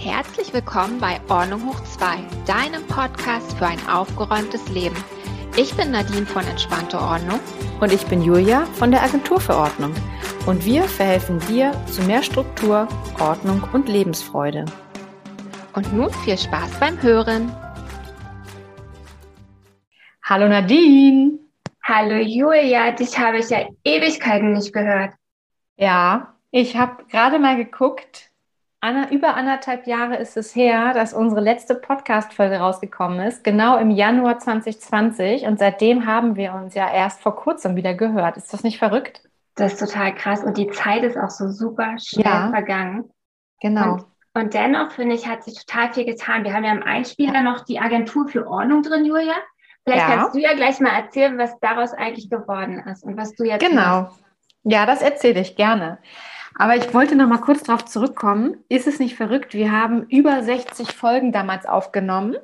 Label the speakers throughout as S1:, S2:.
S1: Herzlich willkommen bei Ordnung hoch 2, deinem Podcast für ein aufgeräumtes Leben. Ich bin Nadine von Entspannte Ordnung.
S2: Und ich bin Julia von der Agentur für Ordnung. Und wir verhelfen dir zu mehr Struktur, Ordnung und Lebensfreude.
S1: Und nun viel Spaß beim Hören.
S2: Hallo Nadine.
S3: Hallo Julia, dich habe ich ja Ewigkeiten nicht gehört.
S2: Ja, ich habe gerade mal geguckt, Anna, über anderthalb Jahre ist es her, dass unsere letzte Podcast-Folge rausgekommen ist, genau im Januar 2020. Und seitdem haben wir uns ja erst vor kurzem wieder gehört. Ist das nicht verrückt?
S3: Das ist total krass. Und die Zeit ist auch so super schnell ja, vergangen.
S2: Genau.
S3: Und, und dennoch, finde ich, hat sich total viel getan. Wir haben ja im Einspieler noch die Agentur für Ordnung drin, Julia. Vielleicht ja. kannst du ja gleich mal erzählen, was daraus eigentlich geworden ist und was du jetzt
S2: Genau. Machst. Ja, das erzähle ich gerne. Aber ich wollte noch mal kurz darauf zurückkommen. Ist es nicht verrückt? Wir haben über 60 Folgen damals aufgenommen.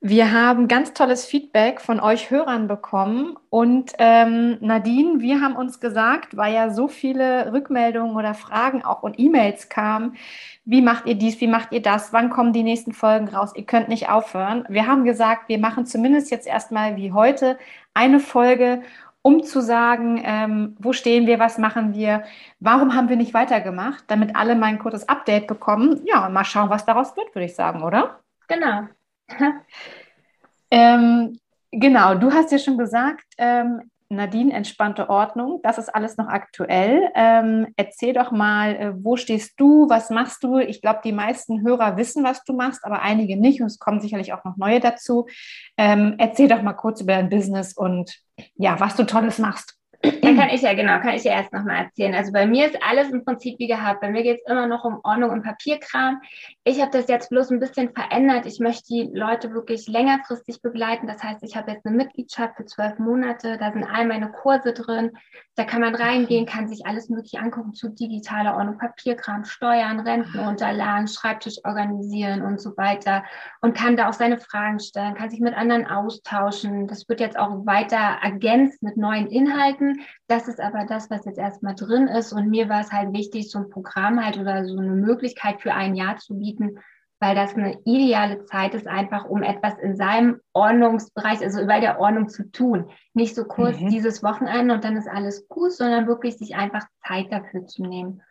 S2: Wir haben ganz tolles Feedback von euch Hörern bekommen. Und ähm, Nadine, wir haben uns gesagt, weil ja so viele Rückmeldungen oder Fragen auch und E-Mails kamen, wie macht ihr dies, wie macht ihr das, wann kommen die nächsten Folgen raus, ihr könnt nicht aufhören. Wir haben gesagt, wir machen zumindest jetzt erstmal wie heute eine Folge um zu sagen, ähm, wo stehen wir, was machen wir, warum haben wir nicht weitergemacht, damit alle mein kurzes Update bekommen. Ja, mal schauen, was daraus wird, würde ich sagen, oder?
S3: Genau.
S2: ähm, genau, du hast ja schon gesagt, ähm, Nadine, entspannte Ordnung, das ist alles noch aktuell. Ähm, erzähl doch mal, äh, wo stehst du, was machst du? Ich glaube, die meisten Hörer wissen, was du machst, aber einige nicht und es kommen sicherlich auch noch neue dazu. Ähm, erzähl doch mal kurz über dein Business und ja, was du Tolles machst.
S3: Da kann ich ja, genau, kann ich ja erst nochmal erzählen. Also bei mir ist alles im Prinzip wie gehabt. Bei mir geht es immer noch um Ordnung und Papierkram. Ich habe das jetzt bloß ein bisschen verändert. Ich möchte die Leute wirklich längerfristig begleiten. Das heißt, ich habe jetzt eine Mitgliedschaft für zwölf Monate. Da sind all meine Kurse drin. Da kann man reingehen, kann sich alles Mögliche angucken zu digitaler Ordnung, Papierkram, Steuern, Rentenunterlagen, Schreibtisch organisieren und so weiter. Und kann da auch seine Fragen stellen, kann sich mit anderen austauschen. Das wird jetzt auch weiter ergänzt mit neuen Inhalten. Das ist aber das, was jetzt erstmal drin ist. Und mir war es halt wichtig, so ein Programm halt oder so eine Möglichkeit für ein Jahr zu bieten, weil das eine ideale Zeit ist, einfach um etwas in seinem Ordnungsbereich, also bei der Ordnung zu tun. Nicht so kurz mhm. dieses Wochenende und dann ist alles gut, sondern wirklich sich einfach Zeit dafür zu nehmen.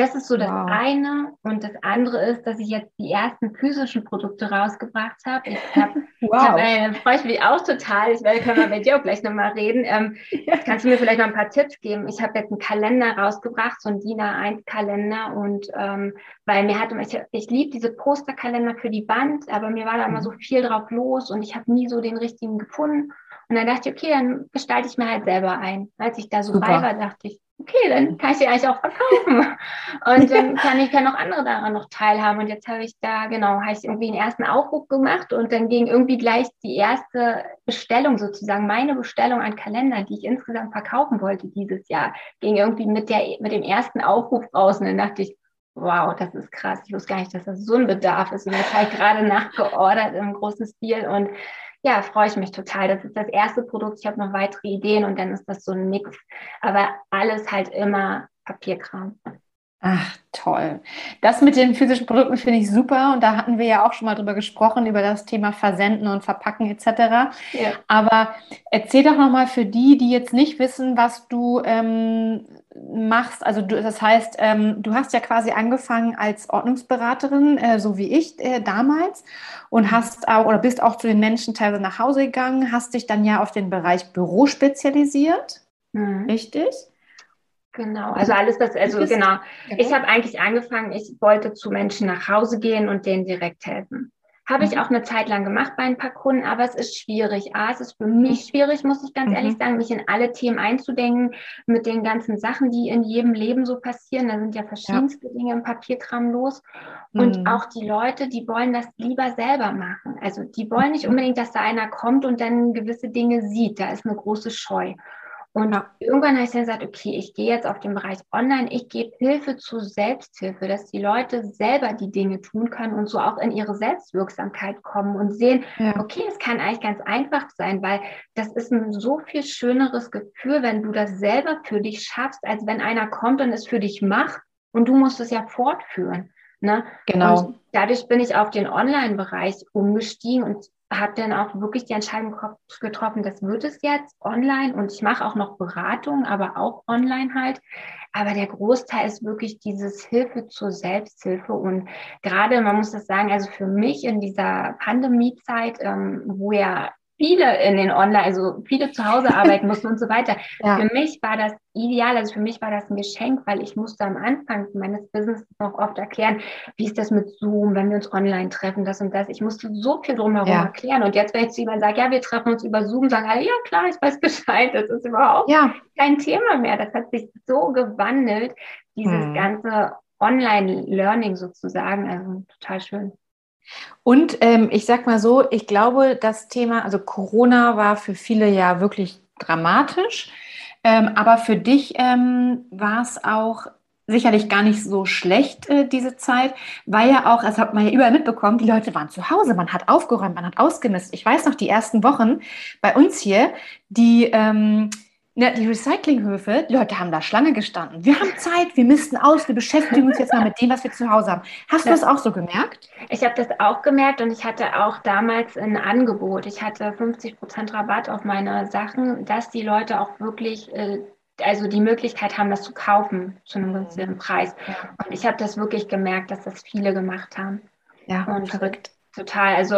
S3: Das ist so das wow. eine. Und das andere ist, dass ich jetzt die ersten physischen Produkte rausgebracht habe. Ich habe, wow. hab, äh, freue ich mich auch total. Ich werde, können wir bei dir auch gleich nochmal reden. Ähm, ja. Kannst du mir vielleicht noch ein paar Tipps geben? Ich habe jetzt einen Kalender rausgebracht, so ein DIN A1-Kalender. Und ähm, weil mir hat, ich, ich liebe diese Posterkalender für die Band, aber mir war da immer mhm. so viel drauf los und ich habe nie so den richtigen gefunden. Und dann dachte ich, okay, dann gestalte ich mir halt selber ein. Als ich da so Super. bei war, dachte ich, okay, dann kann ich die eigentlich auch verkaufen. Und dann kann ich ja noch andere daran noch teilhaben. Und jetzt habe ich da, genau, habe ich irgendwie einen ersten Aufruf gemacht und dann ging irgendwie gleich die erste Bestellung sozusagen, meine Bestellung an Kalender, die ich insgesamt verkaufen wollte dieses Jahr, ging irgendwie mit der, mit dem ersten Aufruf raus. Und dann dachte ich, wow, das ist krass. Ich wusste gar nicht, dass das so ein Bedarf ist. Und jetzt habe ich gerade nachgeordert im großen Stil und ja, freue ich mich total. Das ist das erste Produkt. Ich habe noch weitere Ideen und dann ist das so ein Mix. Aber alles halt immer Papierkram.
S2: Ach, toll. Das mit den physischen Produkten finde ich super. Und da hatten wir ja auch schon mal drüber gesprochen, über das Thema Versenden und Verpacken etc. Ja. Aber erzähl doch nochmal für die, die jetzt nicht wissen, was du ähm, machst. Also du, das heißt, ähm, du hast ja quasi angefangen als Ordnungsberaterin, äh, so wie ich äh, damals, und hast auch oder bist auch zu den Menschen teilweise nach Hause gegangen, hast dich dann ja auf den Bereich Büro spezialisiert. Mhm. Richtig?
S3: Genau, also alles das, also genau. Ich genau. habe eigentlich angefangen, ich wollte zu Menschen nach Hause gehen und denen direkt helfen. Habe ich mhm. auch eine Zeit lang gemacht bei ein paar Kunden, aber es ist schwierig. A, es ist für mich schwierig, muss ich ganz mhm. ehrlich sagen, mich in alle Themen einzudenken mit den ganzen Sachen, die in jedem Leben so passieren. Da sind ja verschiedenste ja. Dinge im Papierkram los. Und mhm. auch die Leute, die wollen das lieber selber machen. Also die wollen nicht unbedingt, dass da einer kommt und dann gewisse Dinge sieht. Da ist eine große Scheu. Und ja. irgendwann habe ich dann gesagt, okay, ich gehe jetzt auf den Bereich Online, ich gebe Hilfe zur Selbsthilfe, dass die Leute selber die Dinge tun können und so auch in ihre Selbstwirksamkeit kommen und sehen, ja. okay, es kann eigentlich ganz einfach sein, weil das ist ein so viel schöneres Gefühl, wenn du das selber für dich schaffst, als wenn einer kommt und es für dich macht und du musst es ja fortführen. Ne?
S2: Genau.
S3: Und dadurch bin ich auf den Online-Bereich umgestiegen und habe dann auch wirklich die Entscheidung getroffen, das wird es jetzt online und ich mache auch noch Beratung, aber auch online halt. Aber der Großteil ist wirklich dieses Hilfe zur Selbsthilfe und gerade, man muss das sagen, also für mich in dieser Pandemiezeit, ähm, wo ja viele in den Online, also viele zu Hause arbeiten mussten und so weiter. Ja. Für mich war das ideal, also für mich war das ein Geschenk, weil ich musste am Anfang meines Business noch oft erklären, wie ist das mit Zoom, wenn wir uns online treffen, das und das. Ich musste so viel drumherum ja. erklären. Und jetzt, wenn ich zu jemandem sage, ja, wir treffen uns über Zoom, sagen alle, ja klar, ich weiß Bescheid, das ist überhaupt ja. kein Thema mehr. Das hat sich so gewandelt, dieses hm. ganze Online-Learning sozusagen. Also total schön.
S2: Und ähm, ich sag mal so, ich glaube, das Thema, also Corona war für viele ja wirklich dramatisch, ähm, aber für dich ähm, war es auch sicherlich gar nicht so schlecht, äh, diese Zeit, weil ja auch, das hat man ja überall mitbekommen, die Leute waren zu Hause, man hat aufgeräumt, man hat ausgemisst. Ich weiß noch, die ersten Wochen bei uns hier, die, ähm, ja, die Recyclinghöfe, die Leute haben da Schlange gestanden. Wir haben Zeit, wir missten aus, wir beschäftigen uns jetzt mal mit dem, was wir zu Hause haben. Hast du das auch so gemerkt?
S3: Ich habe das auch gemerkt und ich hatte auch damals ein Angebot. Ich hatte 50 Prozent Rabatt auf meine Sachen, dass die Leute auch wirklich äh, also die Möglichkeit haben, das zu kaufen zu einem günstigen Preis. Und ich habe das wirklich gemerkt, dass das viele gemacht haben.
S2: Ja, und verrückt.
S3: Total. Also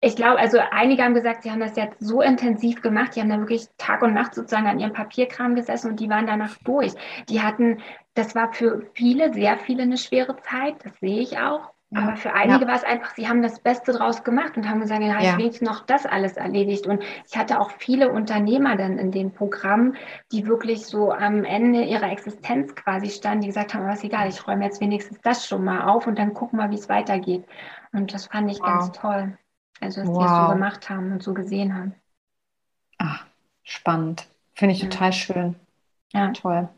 S3: ich glaube, also einige haben gesagt, sie haben das jetzt so intensiv gemacht, die haben da wirklich Tag und Nacht sozusagen an ihrem Papierkram gesessen und die waren danach durch. Die hatten, das war für viele, sehr viele eine schwere Zeit, das sehe ich auch. Ja. Aber für einige ja. war es einfach, sie haben das Beste draus gemacht und haben gesagt, ja, ich ja. wenigstens noch das alles erledigt. Und ich hatte auch viele Unternehmer dann in dem Programm, die wirklich so am Ende ihrer Existenz quasi standen, die gesagt haben, was egal, ich räume jetzt wenigstens das schon mal auf und dann gucken wir, wie es weitergeht. Und das fand ich wow. ganz toll. Also, dass wow. die es so gemacht haben und so gesehen haben.
S2: Ach, spannend. Finde ich ja. total schön. Ja. Toll.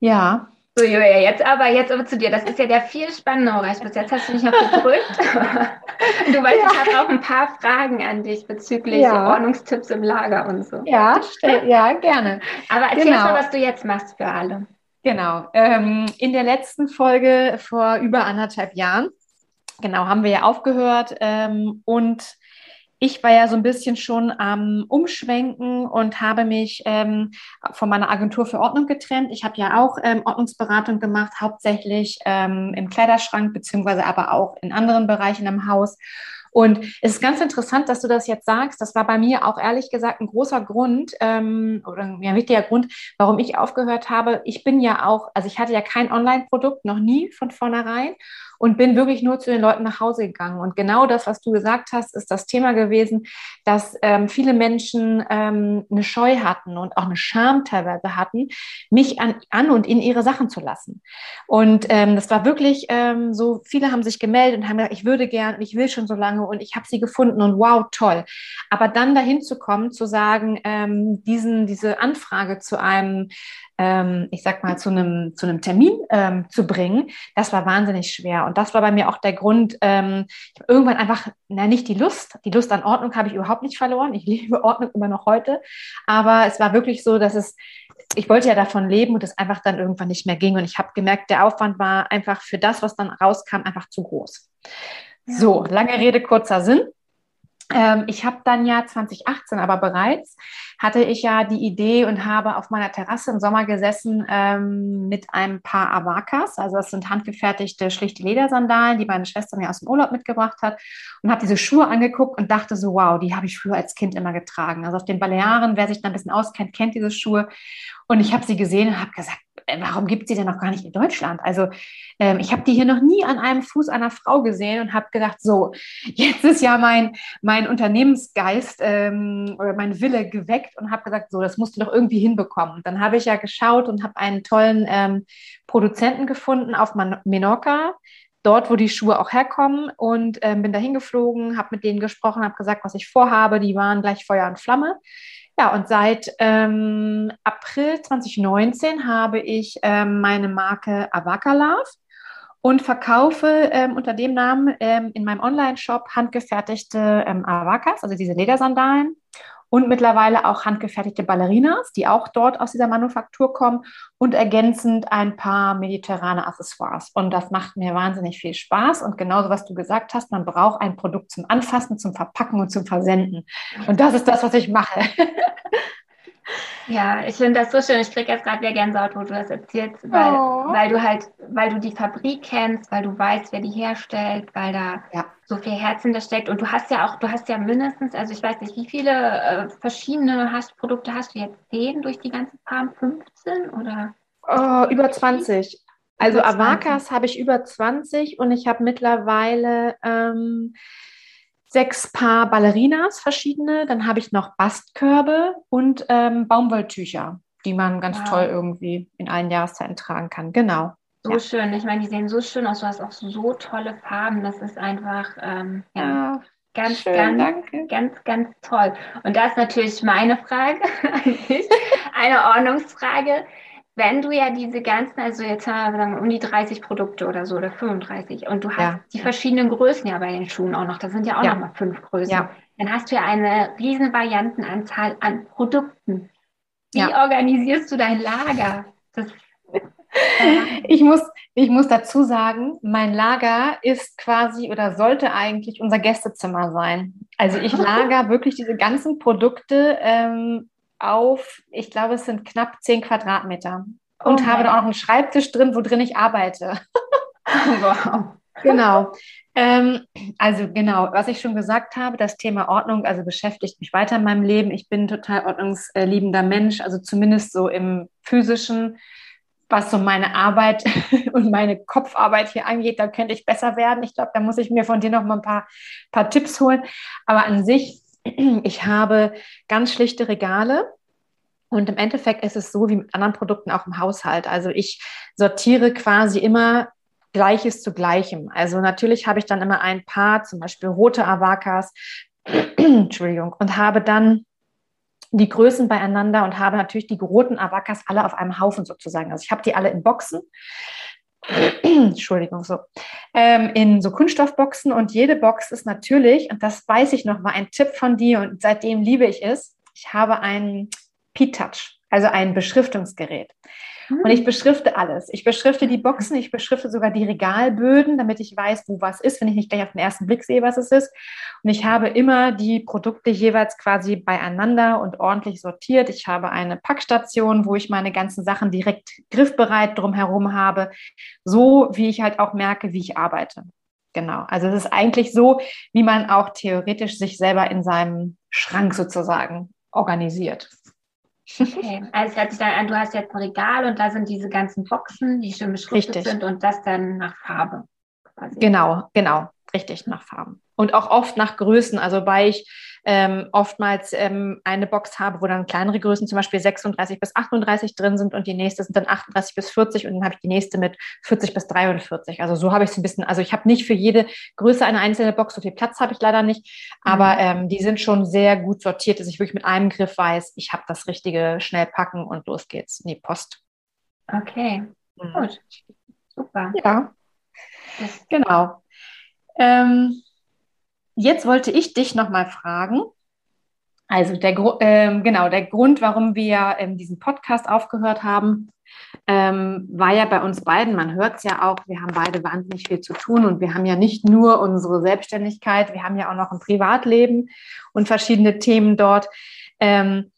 S2: Ja.
S3: So, Julia, jetzt aber, jetzt aber zu dir. Das ist ja der viel spannendere Bereich. Bis jetzt hast du mich noch gedrückt. du weißt, ja. ich habe auch ein paar Fragen an dich bezüglich ja. Ordnungstipps im Lager und so.
S2: Ja, ja, gerne.
S3: Aber erzähl genau. mal, was du jetzt machst für alle.
S2: Genau. Ähm, in der letzten Folge vor über anderthalb Jahren genau, haben wir ja aufgehört. Ähm, und ich war ja so ein bisschen schon am Umschwenken und habe mich ähm, von meiner Agentur für Ordnung getrennt. Ich habe ja auch ähm, Ordnungsberatung gemacht, hauptsächlich ähm, im Kleiderschrank, beziehungsweise aber auch in anderen Bereichen im Haus. Und es ist ganz interessant, dass du das jetzt sagst. Das war bei mir auch ehrlich gesagt ein großer Grund ähm, oder ein wichtiger Grund, warum ich aufgehört habe. Ich bin ja auch, also ich hatte ja kein Online-Produkt, noch nie von vornherein und bin wirklich nur zu den Leuten nach Hause gegangen. Und genau das, was du gesagt hast, ist das Thema gewesen, dass ähm, viele Menschen ähm, eine Scheu hatten und auch eine Scham teilweise hatten, mich an, an und in ihre Sachen zu lassen. Und ähm, das war wirklich ähm, so, viele haben sich gemeldet und haben gesagt, ich würde gern, ich will schon so lange und ich habe sie gefunden und wow, toll. Aber dann dahin zu kommen, zu sagen, ähm, diesen, diese Anfrage zu einem ähm, ich sag mal, zu einem, zu einem Termin ähm, zu bringen, das war wahnsinnig schwer. Und das war bei mir auch der Grund, ähm, ich habe irgendwann einfach, na, nicht die Lust, die Lust an Ordnung habe ich überhaupt nicht verloren. Ich liebe Ordnung immer noch heute. Aber es war wirklich so, dass es, ich wollte ja davon leben und es einfach dann irgendwann nicht mehr ging. Und ich habe gemerkt, der Aufwand war einfach für das, was dann rauskam, einfach zu groß. So, lange Rede, kurzer Sinn. Ähm, ich habe dann ja 2018 aber bereits, hatte ich ja die Idee und habe auf meiner Terrasse im Sommer gesessen ähm, mit einem paar Avakas. Also das sind handgefertigte, schlichte Ledersandalen, die meine Schwester mir aus dem Urlaub mitgebracht hat. Und habe diese Schuhe angeguckt und dachte so, wow, die habe ich früher als Kind immer getragen. Also auf den Balearen, wer sich da ein bisschen auskennt, kennt diese Schuhe. Und ich habe sie gesehen und habe gesagt, äh, warum gibt sie denn noch gar nicht in Deutschland? Also ähm, ich habe die hier noch nie an einem Fuß einer Frau gesehen und habe gedacht, so, jetzt ist ja mein, mein Unternehmensgeist ähm, oder mein Wille geweckt und habe gesagt, so, das musst du doch irgendwie hinbekommen. Dann habe ich ja geschaut und habe einen tollen ähm, Produzenten gefunden auf Menorca, dort, wo die Schuhe auch herkommen und ähm, bin da hingeflogen, habe mit denen gesprochen, habe gesagt, was ich vorhabe. Die waren gleich Feuer und Flamme. Ja, und seit ähm, April 2019 habe ich ähm, meine Marke Avaka Love und verkaufe ähm, unter dem Namen ähm, in meinem Online-Shop handgefertigte ähm, Avakas, also diese Ledersandalen und mittlerweile auch handgefertigte Ballerinas, die auch dort aus dieser Manufaktur kommen und ergänzend ein paar mediterrane Accessoires. Und das macht mir wahnsinnig viel Spaß. Und genauso, was du gesagt hast, man braucht ein Produkt zum Anfassen, zum Verpacken und zum Versenden. Und das ist das, was ich mache.
S3: Ja, ich finde das so schön. Ich kriege jetzt gerade wieder Gänsehaut, wo du das erzählst, weil, oh. weil du halt, weil du die Fabrik kennst, weil du weißt, wer die herstellt, weil da ja. so viel Herz hinter steckt. Und du hast ja auch, du hast ja mindestens, also ich weiß nicht, wie viele äh, verschiedene hast, Produkte hast du jetzt? Zehn durch die ganze Farm? 15 oder?
S2: Oh, über 20. Also Avakas habe ich über 20 und ich habe mittlerweile ähm, sechs Paar Ballerinas verschiedene. Dann habe ich noch Bastkörbe und ähm, Baumwolltücher, die man ganz wow. toll irgendwie in allen Jahreszeiten tragen kann. Genau.
S3: So ja. schön. Ich meine, die sehen so schön aus. Du hast auch so tolle Farben. Das ist einfach ähm, ja, ja, ganz, schön, ganz, danke. ganz, ganz toll. Und da ist natürlich meine Frage eine Ordnungsfrage wenn du ja diese ganzen, also jetzt haben wir sagen, um die 30 Produkte oder so oder 35 und du hast ja. die verschiedenen Größen ja bei den Schuhen auch noch, das sind ja auch ja. nochmal fünf Größen, ja. dann hast du ja eine riesen Variantenanzahl an Produkten. Wie organisierst du dein Lager? Das,
S2: ich, muss, ich muss dazu sagen, mein Lager ist quasi oder sollte eigentlich unser Gästezimmer sein. Also ich lager wirklich diese ganzen Produkte ähm, auf, ich glaube, es sind knapp zehn Quadratmeter. Und oh habe da auch noch einen Schreibtisch drin, wo drin ich arbeite. wow. Genau. Ähm, also genau, was ich schon gesagt habe, das Thema Ordnung, also beschäftigt mich weiter in meinem Leben. Ich bin total ordnungsliebender Mensch, also zumindest so im physischen, was so meine Arbeit und meine Kopfarbeit hier angeht, da könnte ich besser werden. Ich glaube, da muss ich mir von dir noch mal ein paar, paar Tipps holen. Aber an sich ich habe ganz schlichte Regale. Und im Endeffekt ist es so wie mit anderen Produkten auch im Haushalt. Also ich sortiere quasi immer Gleiches zu Gleichem. Also natürlich habe ich dann immer ein paar, zum Beispiel rote Avakas, Entschuldigung, und habe dann die Größen beieinander und habe natürlich die roten Avakas alle auf einem Haufen sozusagen. Also ich habe die alle in Boxen Entschuldigung, so, ähm, in so Kunststoffboxen und jede Box ist natürlich, und das weiß ich noch, war ein Tipp von dir und seitdem liebe ich es, ich habe einen P-Touch, also ein Beschriftungsgerät. Und ich beschrifte alles. Ich beschrifte die Boxen, ich beschrifte sogar die Regalböden, damit ich weiß, wo was ist, wenn ich nicht gleich auf den ersten Blick sehe, was es ist. Und ich habe immer die Produkte jeweils quasi beieinander und ordentlich sortiert. Ich habe eine Packstation, wo ich meine ganzen Sachen direkt griffbereit drumherum habe, so wie ich halt auch merke, wie ich arbeite. Genau. Also es ist eigentlich so, wie man auch theoretisch sich selber in seinem Schrank sozusagen organisiert.
S3: Okay, also hört sich dann an, du hast jetzt ein Regal und da sind diese ganzen Boxen, die schon beschriftet Richtig. sind und das dann nach Farbe.
S2: Quasi. Genau, genau, richtig nach Farben. Und auch oft nach Größen, also weil ich ähm, oftmals ähm, eine Box habe, wo dann kleinere Größen, zum Beispiel 36 bis 38 drin sind und die nächste sind dann 38 bis 40 und dann habe ich die nächste mit 40 bis 43. Also so habe ich es ein bisschen, also ich habe nicht für jede Größe eine einzelne Box, so viel Platz habe ich leider nicht, aber mhm. ähm, die sind schon sehr gut sortiert, dass ich wirklich mit einem Griff weiß, ich habe das Richtige, schnell packen und los geht's in die Post.
S3: Okay, mhm. gut, super.
S2: Ja, das genau. Ähm, jetzt wollte ich dich nochmal fragen. Also der, ähm, genau, der Grund, warum wir ähm, diesen Podcast aufgehört haben, ähm, war ja bei uns beiden, man hört es ja auch, wir haben beide wahnsinnig viel zu tun und wir haben ja nicht nur unsere Selbstständigkeit, wir haben ja auch noch ein Privatleben und verschiedene Themen dort. Ähm,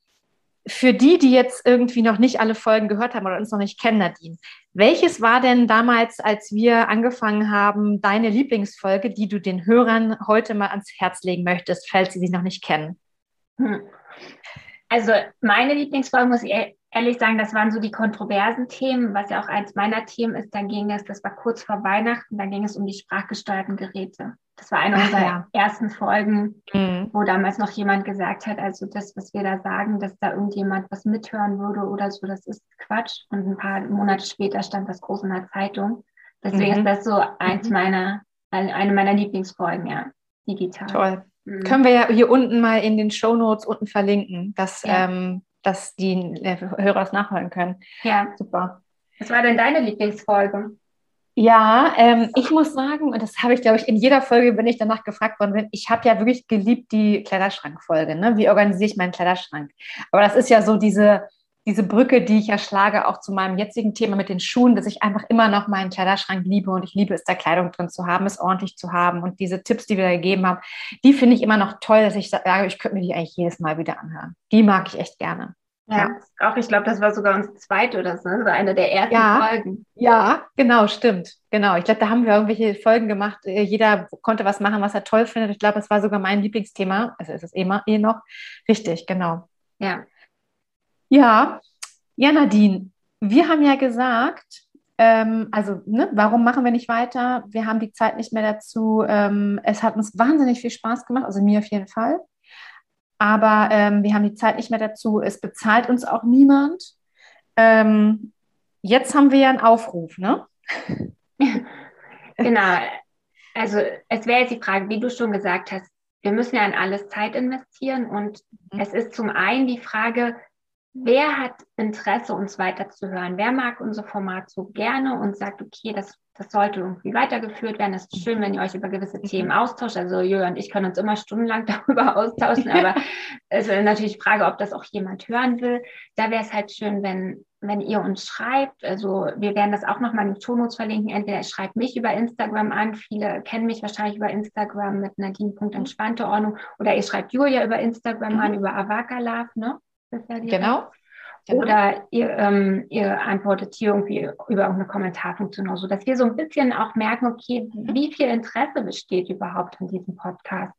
S2: für die, die jetzt irgendwie noch nicht alle Folgen gehört haben oder uns noch nicht kennen, Nadine, welches war denn damals, als wir angefangen haben, deine Lieblingsfolge, die du den Hörern heute mal ans Herz legen möchtest, falls sie sie noch nicht kennen? Hm.
S3: Also meine Lieblingsfolge, muss ich e-, ehrlich sagen, das waren so die kontroversen Themen, was ja auch eins meiner Themen ist. Da ging es, das war kurz vor Weihnachten, da ging es um die sprachgesteuerten Geräte. Das war eine unserer ja. ersten Folgen, mhm. wo damals noch jemand gesagt hat, also das, was wir da sagen, dass da irgendjemand was mithören würde oder so, das ist Quatsch. Und ein paar Monate später stand das groß in der Zeitung. Deswegen mhm. ist das so eins mhm. meiner, eine meiner Lieblingsfolgen, ja, digital.
S2: Toll. Mhm. Können wir ja hier unten mal in den Show Notes unten verlinken, dass, ja. ähm, dass die Hörer es nachholen können.
S3: Ja. Super. Was war denn deine Lieblingsfolge?
S2: Ja, ähm, ich muss sagen, und das habe ich, glaube ich, in jeder Folge, wenn ich danach gefragt worden bin, ich habe ja wirklich geliebt die Kleiderschrankfolge. Ne? Wie organisiere ich meinen Kleiderschrank? Aber das ist ja so diese, diese Brücke, die ich ja schlage, auch zu meinem jetzigen Thema mit den Schuhen, dass ich einfach immer noch meinen Kleiderschrank liebe und ich liebe es, da Kleidung drin zu haben, es ordentlich zu haben. Und diese Tipps, die wir da gegeben haben, die finde ich immer noch toll, dass ich sage, ich könnte mir die eigentlich jedes Mal wieder anhören. Die mag ich echt gerne.
S3: Ja, ja. auch ich glaube, das war sogar unsere zweite oder so, ne? eine der ersten
S2: ja,
S3: Folgen.
S2: Ja, genau, stimmt. Genau. Ich glaube, da haben wir irgendwelche Folgen gemacht. Äh, jeder konnte was machen, was er toll findet. Ich glaube, es war sogar mein Lieblingsthema. Also ist es eh, eh noch. Richtig, genau.
S3: Ja.
S2: Ja, ja, Nadine, wir haben ja gesagt, ähm, also, ne, warum machen wir nicht weiter? Wir haben die Zeit nicht mehr dazu. Ähm, es hat uns wahnsinnig viel Spaß gemacht, also mir auf jeden Fall. Aber ähm, wir haben die Zeit nicht mehr dazu. Es bezahlt uns auch niemand. Ähm, jetzt haben wir ja einen Aufruf, ne?
S3: genau. Also es wäre jetzt die Frage, wie du schon gesagt hast, wir müssen ja in alles Zeit investieren und mhm. es ist zum einen die Frage, wer hat Interesse, uns weiterzuhören? Wer mag unser Format so gerne und sagt, okay, das, das sollte irgendwie weitergeführt werden. Es ist schön, wenn ihr euch über gewisse mhm. Themen austauscht. Also Julia und ich können uns immer stundenlang darüber austauschen, aber es ist natürlich die Frage, ob das auch jemand hören will. Da wäre es halt schön, wenn, wenn ihr uns schreibt. Also wir werden das auch nochmal in den Shownotes verlinken. Entweder ihr schreibt mich über Instagram an. Viele kennen mich wahrscheinlich über Instagram mit Nadine.entspannte Ordnung. Oder ihr schreibt Julia über Instagram mhm. an, über Avaka Love, ne?
S2: Ja genau.
S3: Genau. Oder ihr, ähm, ihr antwortet hier irgendwie über irgendeine Kommentarfunktion, so dass wir so ein bisschen auch merken, okay, mhm. wie viel Interesse besteht überhaupt an diesem Podcast.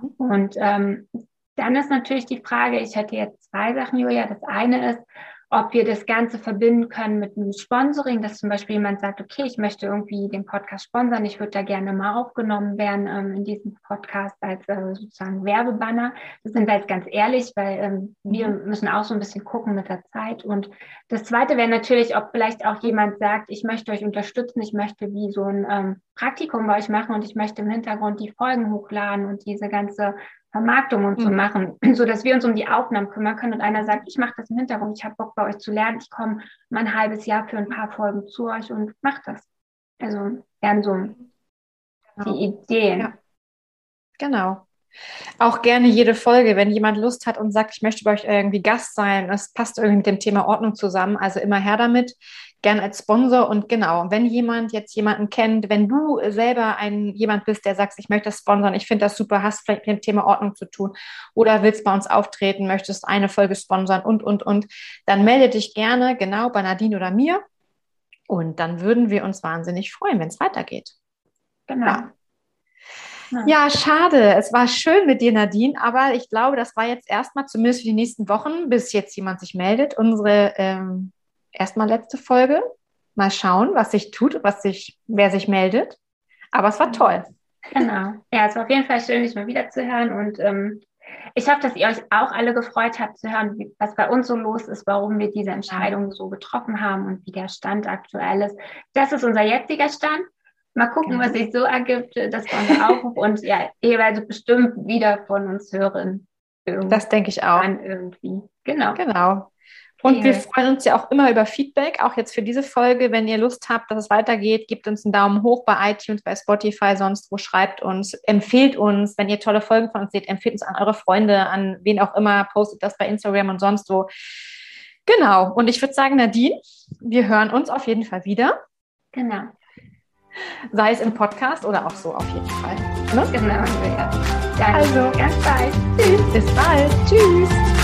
S3: Mhm. Und ähm, dann ist natürlich die Frage, ich hätte jetzt zwei Sachen, Julia. Das eine ist, ob wir das Ganze verbinden können mit einem Sponsoring, dass zum Beispiel jemand sagt, okay, ich möchte irgendwie den Podcast sponsern, ich würde da gerne mal aufgenommen werden ähm, in diesem Podcast als äh, sozusagen Werbebanner. Das sind wir jetzt ganz ehrlich, weil ähm, wir mhm. müssen auch so ein bisschen gucken mit der Zeit. Und das Zweite wäre natürlich, ob vielleicht auch jemand sagt, ich möchte euch unterstützen, ich möchte wie so ein ähm, Praktikum bei euch machen und ich möchte im Hintergrund die Folgen hochladen und diese ganze Vermarktung und so mhm. machen, so dass wir uns um die Aufnahmen kümmern können und einer sagt, ich mache das im Hintergrund, ich habe Bock bei euch zu lernen, ich komme mal ein halbes Jahr für ein paar Folgen zu euch und mache das. Also gern so genau. die Ideen. Ja.
S2: Genau. Auch gerne jede Folge, wenn jemand Lust hat und sagt, ich möchte bei euch irgendwie Gast sein, das passt irgendwie mit dem Thema Ordnung zusammen, also immer her damit gern als Sponsor. Und genau, wenn jemand jetzt jemanden kennt, wenn du selber ein jemand bist, der sagt, ich möchte das sponsern, ich finde das super, hast vielleicht mit dem Thema Ordnung zu tun oder willst bei uns auftreten, möchtest eine Folge sponsern und, und, und, dann melde dich gerne genau bei Nadine oder mir. Und dann würden wir uns wahnsinnig freuen, wenn es weitergeht.
S3: Genau. Ja.
S2: Ja, schade. Es war schön mit dir, Nadine, aber ich glaube, das war jetzt erstmal, zumindest für die nächsten Wochen, bis jetzt jemand sich meldet, unsere ähm, erstmal letzte Folge. Mal schauen, was sich tut, was sich, wer sich meldet. Aber es war toll.
S3: Genau. Ja, es war auf jeden Fall schön, dich mal wieder zu hören. Und ähm, ich hoffe, dass ihr euch auch alle gefreut habt zu hören, wie, was bei uns so los ist, warum wir diese Entscheidung so getroffen haben und wie der Stand aktuell ist. Das ist unser jetziger Stand. Mal gucken, was sich so ergibt. Das war unser Aufruf. Und ja, ihr werdet bestimmt wieder von uns hören.
S2: Das denke ich auch.
S3: Irgendwie. Genau.
S2: Genau. Und wir freuen uns ja auch immer über Feedback, auch jetzt für diese Folge. Wenn ihr Lust habt, dass es weitergeht, gebt uns einen Daumen hoch bei iTunes, bei Spotify, sonst wo schreibt uns, empfehlt uns, wenn ihr tolle Folgen von uns seht, empfehlt uns an eure Freunde, an wen auch immer, postet das bei Instagram und sonst wo. Genau. Und ich würde sagen, Nadine, wir hören uns auf jeden Fall wieder.
S3: Genau.
S2: Sei es im Podcast oder auch so auf jeden Fall.
S3: Ne? Genau, ja.
S2: Also, ganz bald. Tschüss. Bis bald. Tschüss.